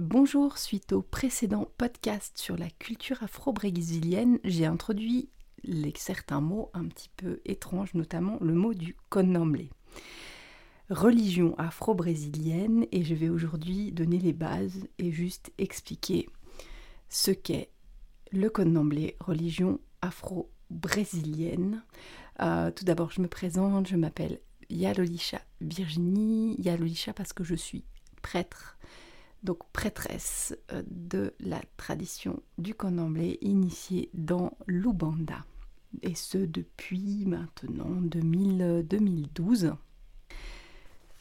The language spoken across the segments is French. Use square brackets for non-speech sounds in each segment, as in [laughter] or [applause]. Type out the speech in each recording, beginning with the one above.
Bonjour, suite au précédent podcast sur la culture afro-brésilienne, j'ai introduit certains mots un petit peu étranges, notamment le mot du connomblé. Religion afro-brésilienne, et je vais aujourd'hui donner les bases et juste expliquer ce qu'est le connomblé, religion afro-brésilienne. Euh, tout d'abord, je me présente, je m'appelle Yalolisha Virginie, Yalolisha parce que je suis prêtre donc prêtresse euh, de la tradition du Condomblé initiée dans l'Ubanda. Et ce depuis maintenant 2012.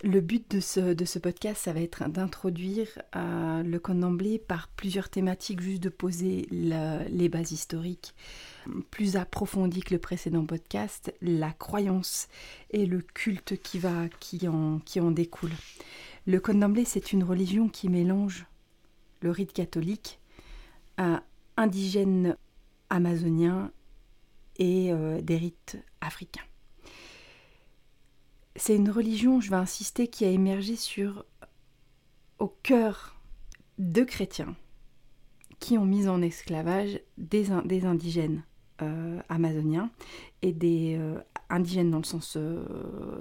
Le but de ce, de ce, podcast, ça va être d'introduire euh, le Condomblé par plusieurs thématiques, juste de poser les bases historiques plus approfondies que le précédent podcast, la croyance et le culte qui, va, qui, en, qui en découle. Le Condomblé, c'est une religion qui mélange le rite catholique à indigène amazonien et euh, des rites africains. C'est une religion, je vais insister, qui a émergé au cœur de chrétiens qui ont mis en esclavage des, indigènes euh, amazoniens et des euh, indigènes dans le sens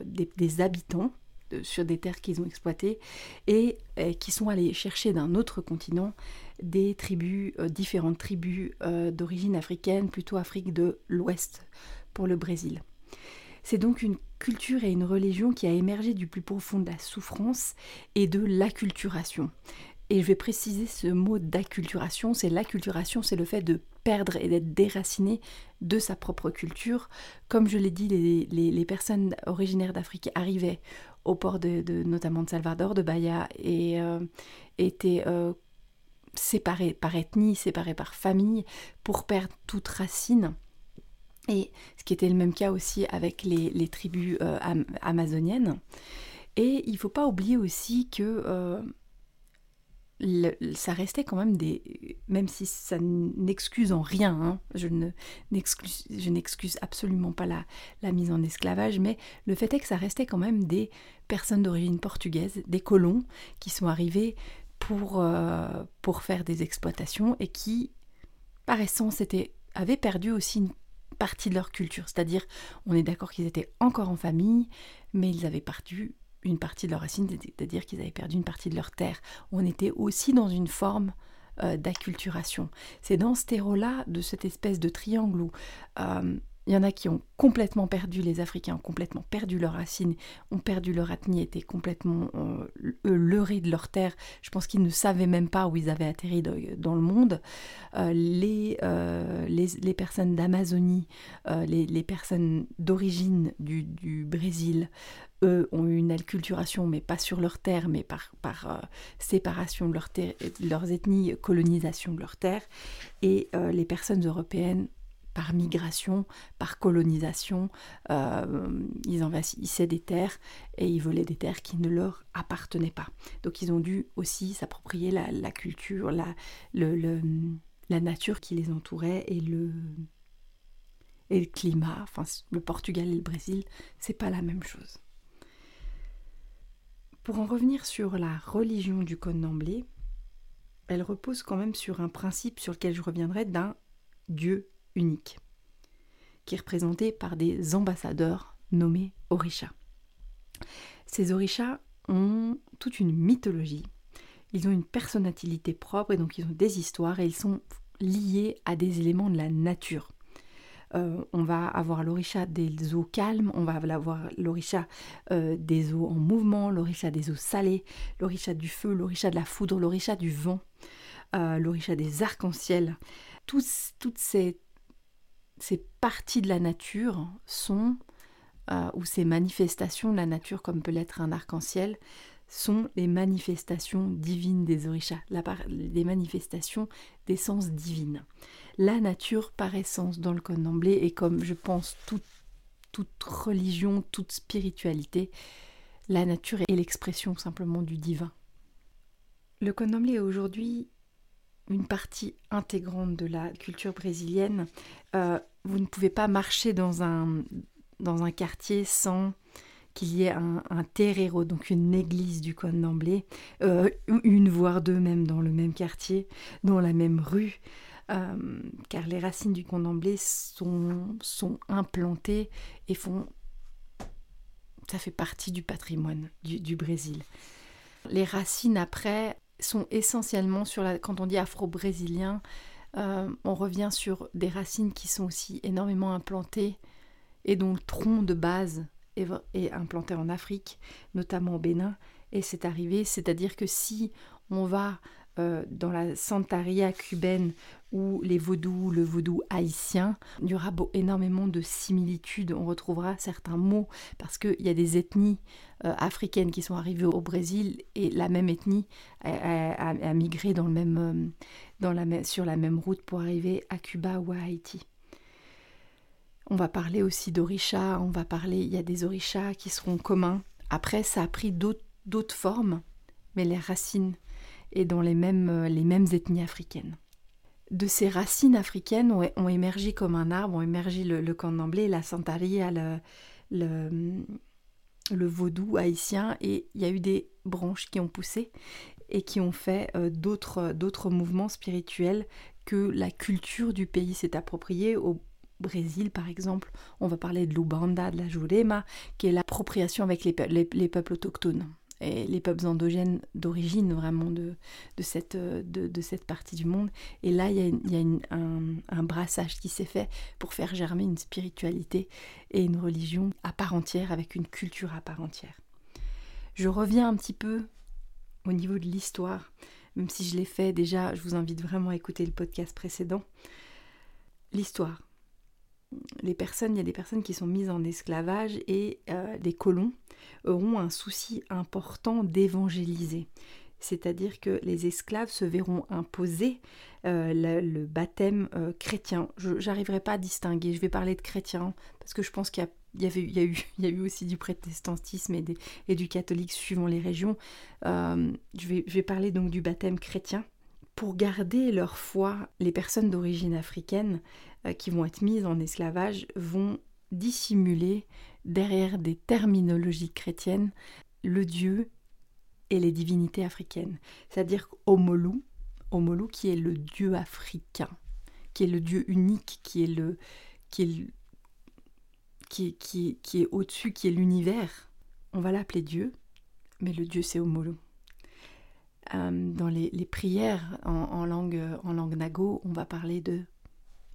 des habitants sur des terres qu'ils ont exploitées et, qui sont allés chercher d'un autre continent des tribus, euh, différentes tribus euh, d'origine africaine, plutôt Afrique de l'Ouest pour le Brésil. C'est donc une culture et une religion qui a émergé du plus profond de la souffrance et de l'acculturation. Et je vais préciser ce mot d'acculturation, c'est l'acculturation, c'est le fait de perdre et d'être déraciné de sa propre culture. Comme je l'ai dit, les personnes originaires d'Afrique arrivaient au port de, notamment de Salvador, de Bahia, et euh, étaient euh, séparés par ethnie, séparés par famille, pour perdre toute racine. Et ce qui était le même cas aussi avec les, tribus euh, amazoniennes. Et il ne faut pas oublier aussi que ça restait quand même des... Même si ça n'excuse en rien, hein, je n'excuse absolument pas la, la, mise en esclavage, mais le fait est que ça restait quand même des personnes d'origine portugaise, des colons qui sont arrivés pour, euh, pour faire des exploitations et qui, par essence, étaient, avaient perdu aussi une partie de leur culture. C'est-à-dire, on est d'accord qu'ils étaient encore en famille, mais ils avaient perdu une partie de leur racine, c'est-à-dire qu'ils avaient perdu une partie de leur terre. On était aussi dans une forme euh, d'acculturation. C'est dans ce terreau-là, de cette espèce de triangle où euh, il y en a qui ont complètement perdu, les Africains ont complètement perdu leurs racines, ont perdu leur ethnie, étaient complètement euh, leurrés de leur terre. Je pense qu'ils ne savaient même pas où ils avaient atterri dans le monde. Euh, les, euh, les, les, personnes d'Amazonie, les, les, personnes d'origine du, du, Brésil, eux ont eu une acculturation, mais pas sur leur terre, mais par, par séparation de leurs ethnies, colonisation de leur terre. Et les personnes européennes par migration, par colonisation. Euh, ils envahissaient des terres et ils volaient des terres qui ne leur appartenaient pas. Donc ils ont dû aussi s'approprier la, culture, la, nature qui les entourait et le, climat. Enfin, le Portugal et le Brésil, c'est pas la même chose. Pour en revenir sur la religion du Connemblé, elle repose quand même sur un principe sur lequel je reviendrai d'un Dieu unique, qui est représenté par des ambassadeurs nommés orishas. Ces orishas ont toute une mythologie, ils ont une personnalité propre et donc ils ont des histoires et ils sont liés à des éléments de la nature. Euh, on va avoir l'orisha des eaux calmes, on va avoir l'orisha euh, des eaux en mouvement, l'orisha des eaux salées, l'orisha du feu, l'orisha de la foudre, l'orisha du vent, euh, l'orisha des arcs-en-ciel. toutes ces ces parties de la nature sont, euh, ou ces manifestations la nature, comme peut l'être un arc-en-ciel, sont les manifestations divines des orishas, les manifestations d'essence divine. La nature par essence dans le connemblé et comme je pense toute, toute religion, toute spiritualité, la nature est l'expression simplement du divin. Le connemblé est aujourd'hui une partie intégrante de la culture brésilienne. Euh, vous ne pouvez pas marcher dans un, dans un quartier sans qu'il y ait un, terreiro, donc une église du Condamblé, euh, une voire deux même dans le même quartier, dans la même rue, euh, car les racines du Condamblé sont, sont implantées et font... Ça fait partie du patrimoine du, Brésil. Les racines après sont essentiellement sur la... Quand on dit afro-brésilien, euh, on revient sur des racines qui sont aussi énormément implantées et dont le tronc de base est, implanté en Afrique, notamment au Bénin. Et c'est arrivé, c'est-à-dire que si on va euh, dans la Santaria cubaine ou les vaudous, le vaudou haïtien, il y aura énormément de similitudes. On retrouvera certains mots parce qu'il y a des ethnies euh, africaines qui sont arrivées au Brésil et la même ethnie a, migré dans le même, euh, sur la même route pour arriver à Cuba ou à Haïti. On va parler aussi d'orishas, on va parler, il y a des orishas qui seront communs. Après, ça a pris d'autres formes, mais les racines et dans les mêmes, euh, les mêmes ethnies africaines. De ces racines africaines ont, émergé comme un arbre, ont émergé le, le candomblé, la santaria, le, le, vaudou haïtien, et il y a eu des branches qui ont poussé et qui ont fait euh, d'autres mouvements spirituels que la culture du pays s'est appropriée. Au Brésil, par exemple, on va parler de l'Ubanda, de la Jurema, qui est l'appropriation avec les, peuples autochtones et les peuples endogènes d'origine vraiment de, cette, de, cette partie du monde. Et là, il y a, un, brassage qui s'est fait pour faire germer une spiritualité et une religion à part entière, avec une culture à part entière. Je reviens un petit peu au niveau de l'histoire, même si je l'ai fait déjà, je vous invite vraiment à écouter le podcast précédent. L'histoire les personnes, il y a des personnes qui sont mises en esclavage et euh, des colons auront un souci important d'évangéliser. C'est-à-dire que les esclaves se verront imposer euh, le, baptême euh, chrétien. Je n'arriverai pas à distinguer, je vais parler de chrétien parce que je pense qu'il y, avait, a eu, [laughs] il y a eu aussi du protestantisme et, du catholique suivant les régions. je vais parler donc du baptême chrétien pour garder leur foi, les personnes d'origine africaine euh, qui vont être mises en esclavage vont dissimuler derrière des terminologies chrétiennes le Dieu et les divinités africaines. C'est-à-dire Omolu, Omolu qui est le Dieu africain, qui est le Dieu unique, qui est le qui est, qui, qui, qui est au-dessus, qui est l'univers. On va l'appeler Dieu, mais le Dieu c'est Omolu. Euh, dans les, prières en, langue, nago, on va parler de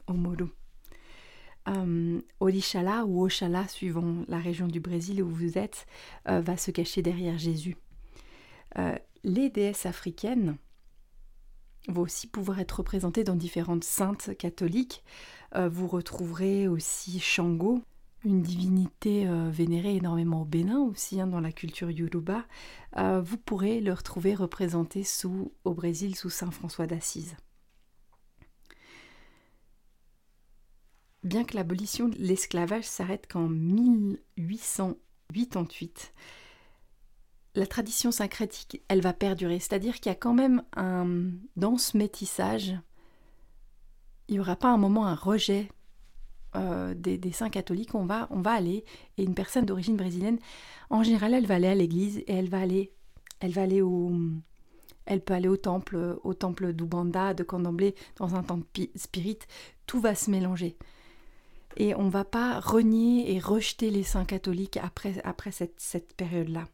Omolu. Um, Olishala ou Oshala, suivant la région du Brésil où vous êtes, euh, va se cacher derrière Jésus. les déesses africaines vont aussi pouvoir être représentées dans différentes saintes catholiques. vous retrouverez aussi Shango, une divinité euh, vénérée énormément au Bénin aussi, hein, dans la culture yoruba, euh, vous pourrez le retrouver représenté sous, au Brésil sous Saint François d'Assise. Bien que l'abolition de l'esclavage s'arrête qu'en 1888, la tradition syncrétique, elle va perdurer. C'est-à-dire qu'il y a quand même un, dans métissage, il n'y aura pas un moment un rejet euh, des, saints catholiques, on va, on va aller, et une personne d'origine brésilienne, en général, elle va aller à l'église et elle va aller, elle va aller au, elle peut aller au temple, au temple d'Ubanda, de Candomblé, dans un temple spirit, tout va se mélanger. Et on va pas renier et rejeter les saints catholiques après, après cette, cette période-là.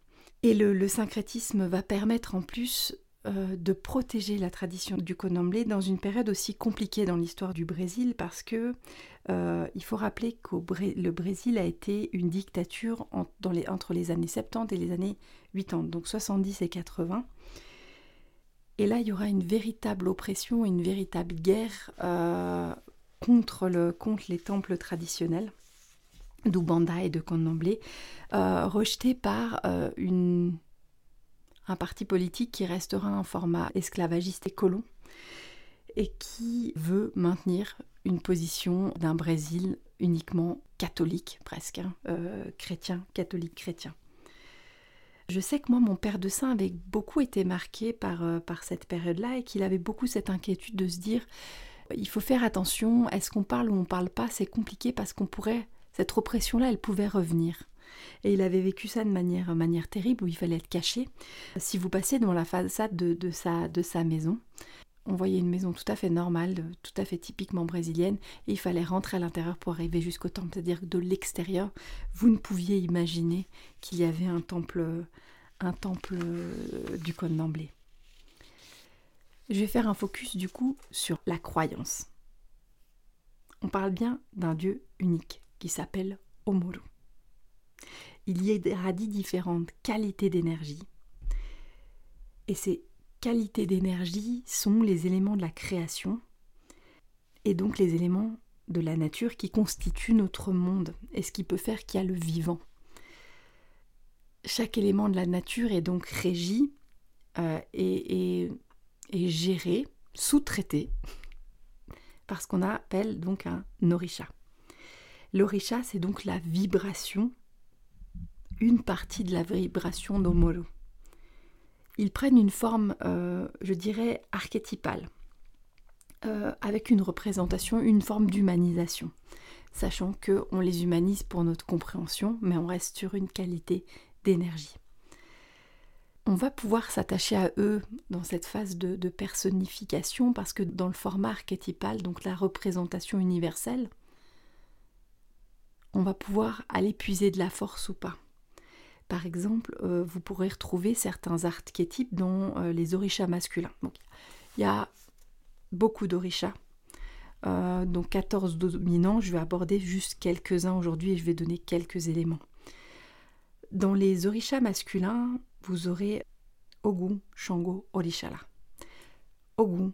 Et le, le syncrétisme va permettre en plus euh, de protéger la tradition du Condomblé dans une période aussi compliquée dans l'histoire du Brésil parce que euh, il faut rappeler que le Brésil a été une dictature entre les années 70 et les années 80, donc 70 et 80. Et là, il y aura une véritable oppression, une véritable guerre euh, contre, le, contre les temples traditionnels d'Ubanda et de Condomblé, rejetés par une un parti politique qui restera un format esclavagiste et colon et qui veut maintenir une position d'un Brésil uniquement catholique presque, hein, euh, chrétien, catholique chrétien. Je sais que moi, mon père de saint avait beaucoup été marqué par, euh, par cette période-là et qu'il avait beaucoup cette inquiétude de se dire il faut faire attention, est-ce qu'on parle ou on ne parle pas C'est compliqué parce qu'on pourrait, cette oppression-là, elle pouvait revenir. Et il avait vécu ça de manière, manière terrible, où il fallait être caché. Si vous passez devant la façade de, sa, de sa maison, on voyait une maison tout à fait normale, tout à fait typiquement brésilienne, et il fallait rentrer à l'intérieur pour arriver jusqu'au temple. C'est-à-dire que de l'extérieur, vous ne pouviez imaginer qu'il y avait un temple, temple euh, du Cône d'Emblée. Je vais faire un focus du coup sur la croyance. On parle bien d'un Dieu unique qui s'appelle Omuru. Il y irradie différentes qualités d'énergie. Et ces qualités d'énergie sont les éléments de la création et donc les éléments de la nature qui constituent notre monde et ce qui peut faire qu'il y a le vivant. Chaque élément de la nature est donc régi euh, et est géré, sous-traité, par ce qu'on appelle donc un orisha. L'orisha, c'est donc la vibration, une partie de la vibration d'Omoro. Ils prennent une forme, euh, je dirais, archétypale, euh, avec une représentation, une forme d'humanisation, sachant qu'on les humanise pour notre compréhension, mais on reste sur une qualité d'énergie on va pouvoir s'attacher à eux dans cette phase de, personnification parce que dans le format archétypal, donc la représentation universelle, on va pouvoir aller puiser de la force ou pas. Par exemple, euh, vous pourrez retrouver certains archétypes dans euh, les orishas masculins. Il y a beaucoup d'orishas, euh, donc 14 dominants. Je vais aborder juste quelques-uns aujourd'hui et je vais donner quelques éléments. Dans les orishas masculins, vous aurez Ogun, Shango, Orishala. Ogun,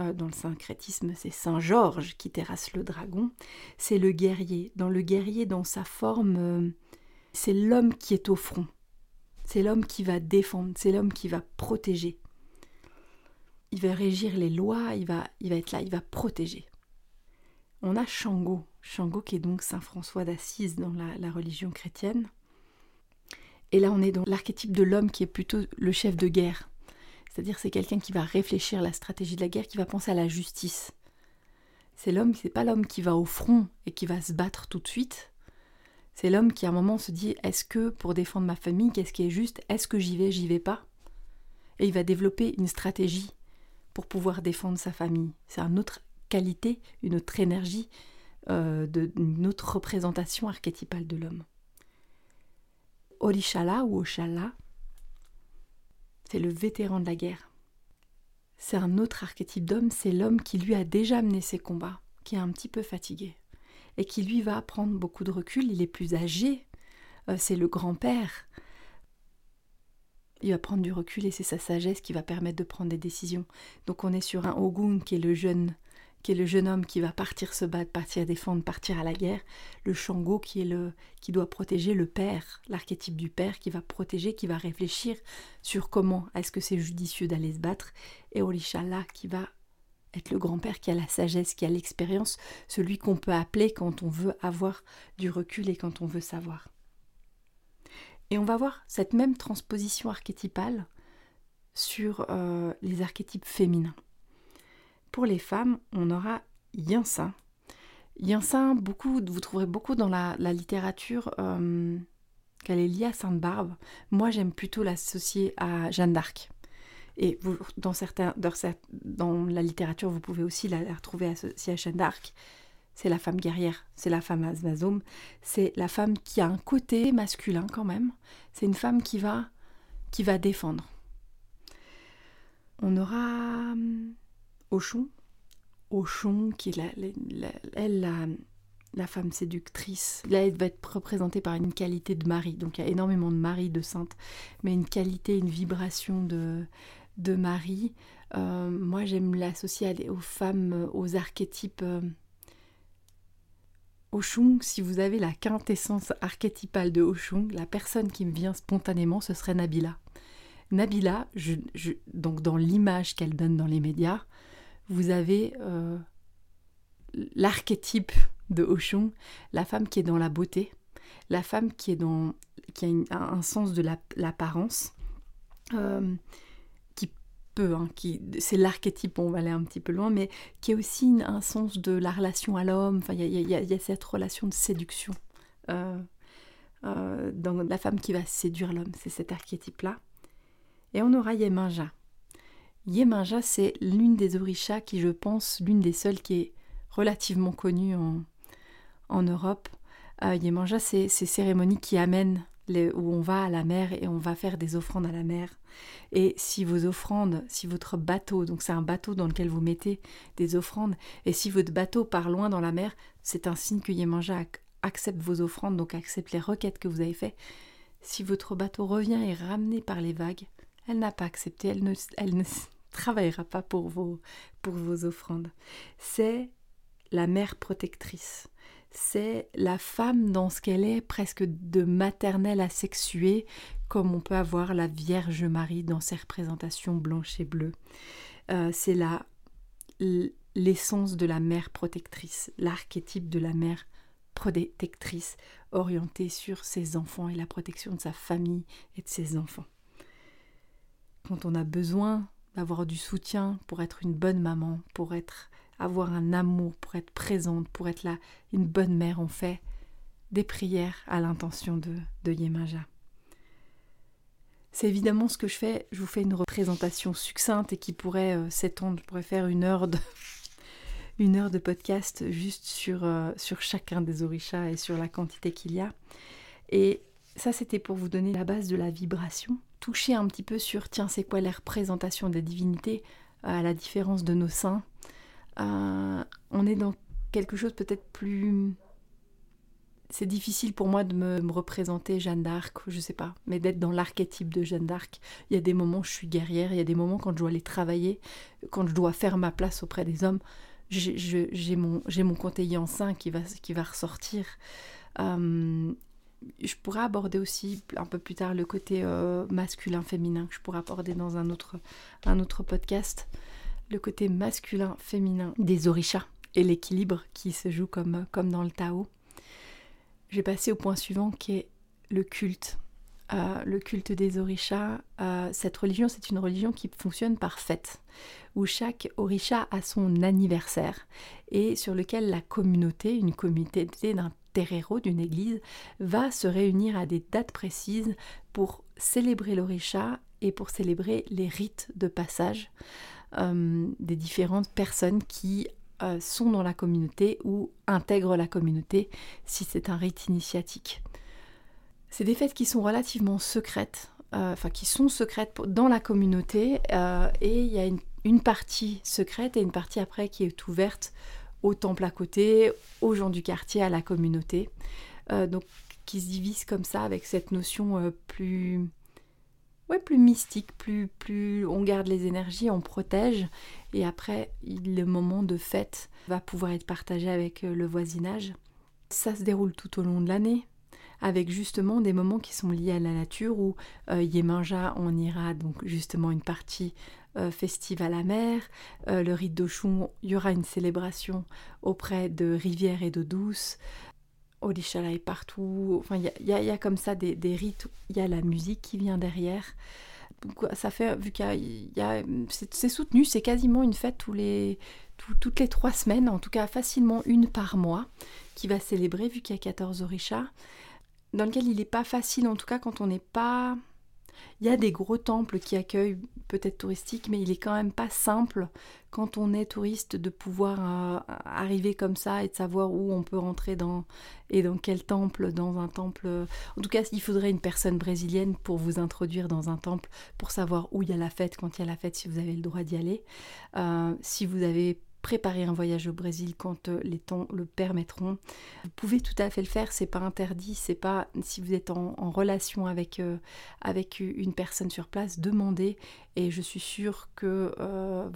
euh, dans le syncrétisme, c'est Saint Georges qui terrasse le dragon. C'est le guerrier. Dans le guerrier, dans sa forme, c'est l'homme qui est au front. C'est l'homme qui va défendre, c'est l'homme qui va protéger. Il va régir les lois, il va, il va être là, il va protéger. On a Shango, Shango qui est donc Saint François d'Assise dans la religion chrétienne. Et là, on est dans l'archétype de l'homme qui est plutôt le chef de guerre. C'est-à-dire c'est quelqu'un qui va réfléchir la stratégie de la guerre, qui va penser à la justice. C'est l'homme, c'est pas l'homme qui va au front et qui va se battre tout de suite. C'est l'homme qui à un moment se dit est-ce que pour défendre ma famille, qu'est-ce qui est juste? Est-ce que j'y vais, j'y vais pas? Et il va développer une stratégie pour pouvoir défendre sa famille. C'est une autre qualité, une autre énergie, euh, une autre représentation archétypale de l'homme. Orishala ou Oshala, c'est le vétéran de la guerre. C'est un autre archétype d'homme, c'est l'homme qui lui a déjà mené ses combats, qui est un petit peu fatigué, et qui lui va prendre beaucoup de recul, il est plus âgé, euh, c'est le grand-père. Il va prendre du recul et c'est sa sagesse qui va permettre de prendre des décisions. Donc on est sur un Ogun qui est le jeune qui est le jeune homme qui va partir se battre, partir défendre, partir à la guerre, le Shango qui est le qui doit protéger le père, l'archétype du père qui va protéger, qui va réfléchir sur comment est-ce que c'est judicieux d'aller se battre, et Olishala qui va être le grand-père qui a la sagesse, qui a l'expérience, celui qu'on peut appeler quand on veut avoir du recul et quand on veut savoir. Et on va voir cette même transposition archétypale sur euh, les archétypes féminins. Pour les femmes, on aura Yinsa. Yinsa, beaucoup, vous trouverez beaucoup dans la, littérature euh, qu'elle est liée à Sainte-Barbe. Moi, j'aime plutôt l'associer à Jeanne d'Arc. Et dans, certains, dans la littérature, vous pouvez aussi la, retrouver associée à Jeanne d'Arc. C'est la femme guerrière, c'est la femme azmazome, c'est la femme qui a un côté masculin quand même. C'est une femme qui va, qui va défendre. On aura Auchon, Auchon qui est la, elle, la, femme séductrice. Là, elle va être représentée par une qualité de mari. Donc, il y a énormément de mari, de sainte, mais une qualité, une vibration de, de mari. Euh, moi, j'aime l'associer aux femmes, aux archétypes. Euh, si vous avez la quintessence archétypale de Auchon, la personne qui me vient spontanément, ce serait Nabila. Nabila, donc dans l'image qu'elle donne dans les médias, vous avez euh, l'archétype de Auchon, la femme qui est dans la beauté, la femme qui est dans qui a un sens de l'apparence, euh, peut, hein, qui c'est l'archétype, on va aller un petit peu loin, mais qui a aussi un sens de la relation à l'homme. Enfin, il y, a cette relation de séduction. Euh, dans la femme qui va séduire l'homme, c'est cet archétype-là. Et on aura Yeminja. Yeminja, c'est l'une des orishas qui, je pense, l'une des seules qui est relativement connue en, en Europe. Euh, c'est ces cérémonies qui amènent où on va à la mer et on va faire des offrandes à la mer. Et si vos offrandes, si votre bateau, donc c'est un bateau dans lequel vous mettez des offrandes, et si votre bateau part loin dans la mer, c'est un signe que Yemanja accepte vos offrandes, donc accepte les requêtes que vous avez faites. Si votre bateau revient et ramené par les vagues, elle n'a pas accepté, elle ne, elle ne [laughs] travaillera pas pour vos, pour vos offrandes. C'est la mère protectrice c'est la femme dans ce qu'elle est, presque de maternelle à sexuée, comme on peut avoir la Vierge Marie dans ses représentations blanches et bleues. Euh, c'est la l'essence de la mère protectrice, l'archétype de la mère protectrice orientée sur ses enfants et la protection de sa famille et de ses enfants. Quand on a besoin d'avoir du soutien pour être une bonne maman, pour être avoir un amour, pour être présente, pour être là, une bonne mère. On fait des prières à l'intention de, de Yemaja. C'est évidemment ce que je fais. Je vous fais une représentation succincte et qui pourrait euh, s'étendre. Je pourrais faire une heure de, [laughs] une heure de podcast juste sur, euh, sur chacun des orishas et sur la quantité qu'il y a. Et ça, c'était pour vous donner la base de la vibration. Toucher un petit peu sur, tiens, c'est quoi les représentations des divinités, à la différence de nos saints. Euh, on est dans quelque chose peut-être plus... C'est difficile pour moi de me, représenter Jeanne d'Arc, je sais pas, mais d'être dans l'archétype de Jeanne d'Arc. Il y a des moments où je suis guerrière, il y a des moments quand je dois aller travailler, quand je dois faire ma place auprès des hommes, j'ai mon, mon en sein qui va, qui va ressortir. Euh, je pourrais aborder aussi un peu plus tard le côté euh, masculin-féminin que je pourrais aborder dans un autre, un autre podcast le côté masculin-féminin des orishas et l'équilibre qui se joue comme, comme dans le Tao. Je vais passer au point suivant qui est le culte. Euh, le culte des orishas, euh, cette religion, c'est une religion qui fonctionne par fête, où chaque orisha a son anniversaire et sur lequel la communauté, une communauté d'un terreiro, d'une église, va se réunir à des dates précises pour célébrer l'orisha et pour célébrer les rites de passage. Euh, des différentes personnes qui euh, sont dans la communauté ou intègrent la communauté si c'est un rite initiatique. C'est des fêtes qui sont relativement secrètes, euh, enfin qui sont secrètes dans la communauté et il y a une, partie secrète et une partie après qui est ouverte au temple à côté, aux gens du quartier, à la communauté. donc qui se divise comme ça avec cette notion plus plus mystique, plus, plus on garde les énergies, on protège. Et après, le moment de fête va pouvoir être partagé avec euh, le voisinage. Ça se déroule tout au long de l'année, avec justement des moments qui sont liés à la nature, où euh, on ira donc justement une partie euh, festive à la mer. Euh, le rite d'Ochon, il y aura une célébration auprès de rivières et d'eau douce. Odishala est partout. Enfin, il y, a, comme ça des, rites. Il y a la musique qui vient derrière. ça fait, vu qu'il y a, c'est soutenu, c'est quasiment une fête tous les, toutes les trois semaines, en tout cas facilement une par mois, qui va célébrer, vu qu'il y a 14 orishas, dans lequel il n'est pas facile, en tout cas quand on n'est pas il y a des gros temples qui accueillent peut-être touristiques, mais il est quand même pas simple quand on est touriste de pouvoir euh, arriver comme ça et de savoir où on peut rentrer dans et dans quel temple, dans un temple. En tout cas, il faudrait une personne brésilienne pour vous introduire dans un temple pour savoir où il y a la fête, quand il y a la fête, si vous avez le droit d'y aller. Euh, si vous avez préparer un voyage au Brésil quand euh, les temps le permettront. Vous pouvez tout à fait le faire, c'est pas interdit, c'est pas si vous êtes en, relation avec, euh, avec une personne sur place, demandez et je suis sûre que euh,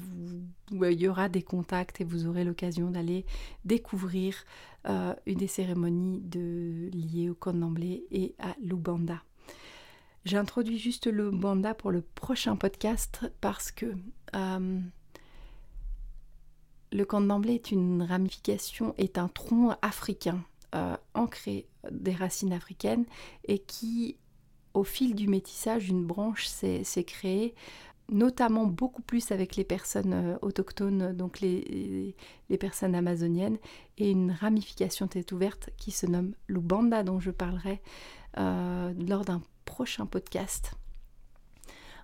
il y aura des contacts et vous aurez l'occasion d'aller découvrir une des cérémonies liées au Candomblé et à l'Ubanda. J'introduis juste le Banda pour le prochain podcast parce que le candomblé est une ramification, est un tronc africain euh, ancré des racines africaines et qui, au fil du métissage, une branche s'est créée notamment beaucoup plus avec les personnes euh, autochtones, donc les, personnes amazoniennes, et une ramification tête ouverte qui se nomme l'Ubanda, dont je parlerai lors d'un prochain podcast.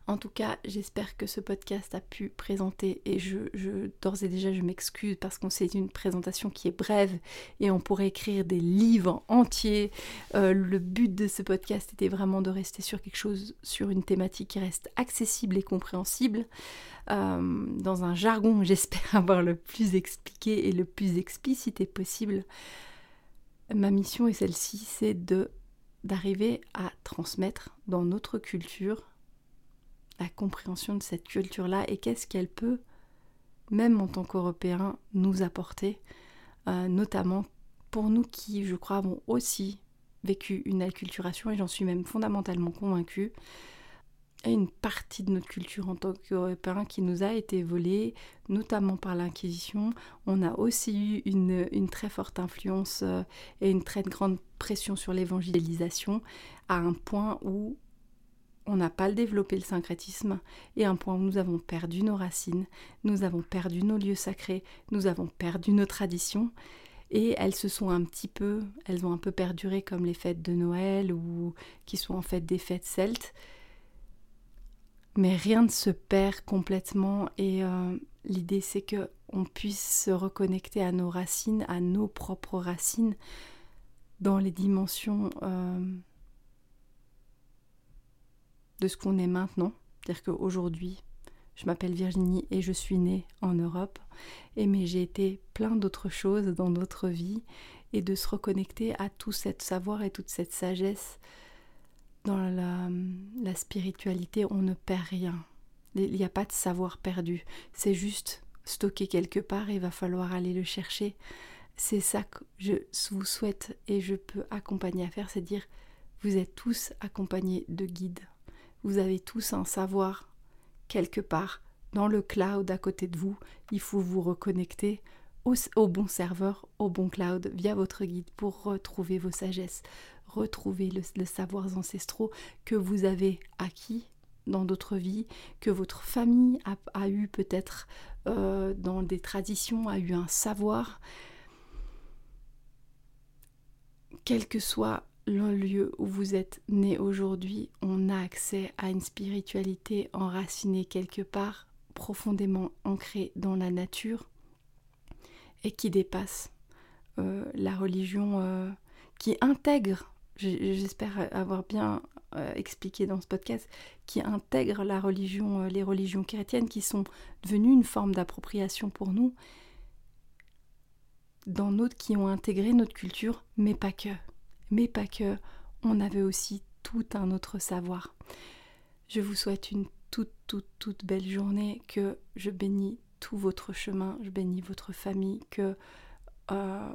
En tout cas, j'espère que ce podcast a pu présenter et je, d'ores et déjà je m'excuse parce qu'on c'est une présentation qui est brève et on pourrait écrire des livres entiers. Euh, le but de ce podcast était vraiment de rester sur quelque chose, sur une thématique qui reste accessible et compréhensible. Euh, dans un jargon [laughs] j'espère avoir le plus expliqué et le plus explicité possible. Ma mission est celle-ci, c'est de d'arriver à transmettre dans notre culture la compréhension de cette culture-là et qu'est-ce qu'elle peut, même en tant qu'Européens, nous apporter, euh, notamment pour nous qui, je crois, avons aussi vécu une acculturation, et j'en suis même fondamentalement convaincue, et une partie de notre culture en tant qu'Européens qui nous a été volée, notamment par l'Inquisition. On a aussi eu une, une très forte influence euh, et une très grande pression sur l'évangélisation, à un point où on n'a pas développé le syncrétisme et un point où nous avons perdu nos racines, nous avons perdu nos lieux sacrés, nous avons perdu nos traditions et elles se sont un petit peu, elles ont un peu perduré comme les fêtes de Noël ou qui sont en fait des fêtes celtes. Mais rien ne se perd complètement et euh, l'idée c'est que on puisse se reconnecter à nos racines, à nos propres racines dans les dimensions euh, de ce qu'on est maintenant. C'est-à-dire qu'aujourd'hui, je m'appelle Virginie et je suis née en Europe. Mais j'ai été plein d'autres choses dans notre vie et de se reconnecter à tout cet savoir et toute cette sagesse. Dans la, spiritualité, on ne perd rien. Il n'y a pas de savoir perdu. C'est juste stocké quelque part et il va falloir aller le chercher. C'est ça que je vous souhaite et je peux accompagner à faire, c'est dire vous êtes tous accompagnés de guides. Vous avez tous un savoir quelque part dans le cloud à côté de vous. Il faut vous reconnecter au, bon serveur, au bon cloud via votre guide pour retrouver vos sagesses, retrouver le, savoir ancestraux que vous avez acquis dans d'autres vies, que votre famille a, eu peut-être euh, dans des traditions, a eu un savoir. Quel que soit le lieu où vous êtes né aujourd'hui, on a accès à une spiritualité enracinée quelque part, profondément ancrée dans la nature et qui dépasse euh, la religion, euh, qui intègre, j'espère avoir bien euh, expliqué dans ce podcast, qui intègre la religion, les religions chrétiennes qui sont devenues une forme d'appropriation pour nous, dans notre, qui ont intégré notre culture, mais pas que mais pas que, on avait aussi tout un autre savoir. Je vous souhaite une toute, toute, toute belle journée, que je bénis tout votre chemin, je bénis votre famille, que euh,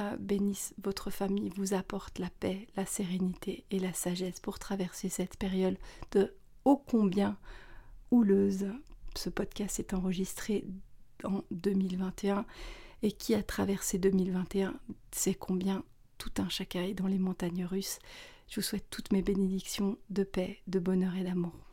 euh, bénisse votre famille, vous apporte la paix, la sérénité et la sagesse pour traverser cette période de ô combien houleuse. Ce podcast est enregistré en 2021 et qui a traversé 2021 c'est combien tout un chacun dans les montagnes russes. Je vous souhaite toutes mes bénédictions de paix, de bonheur et d'amour.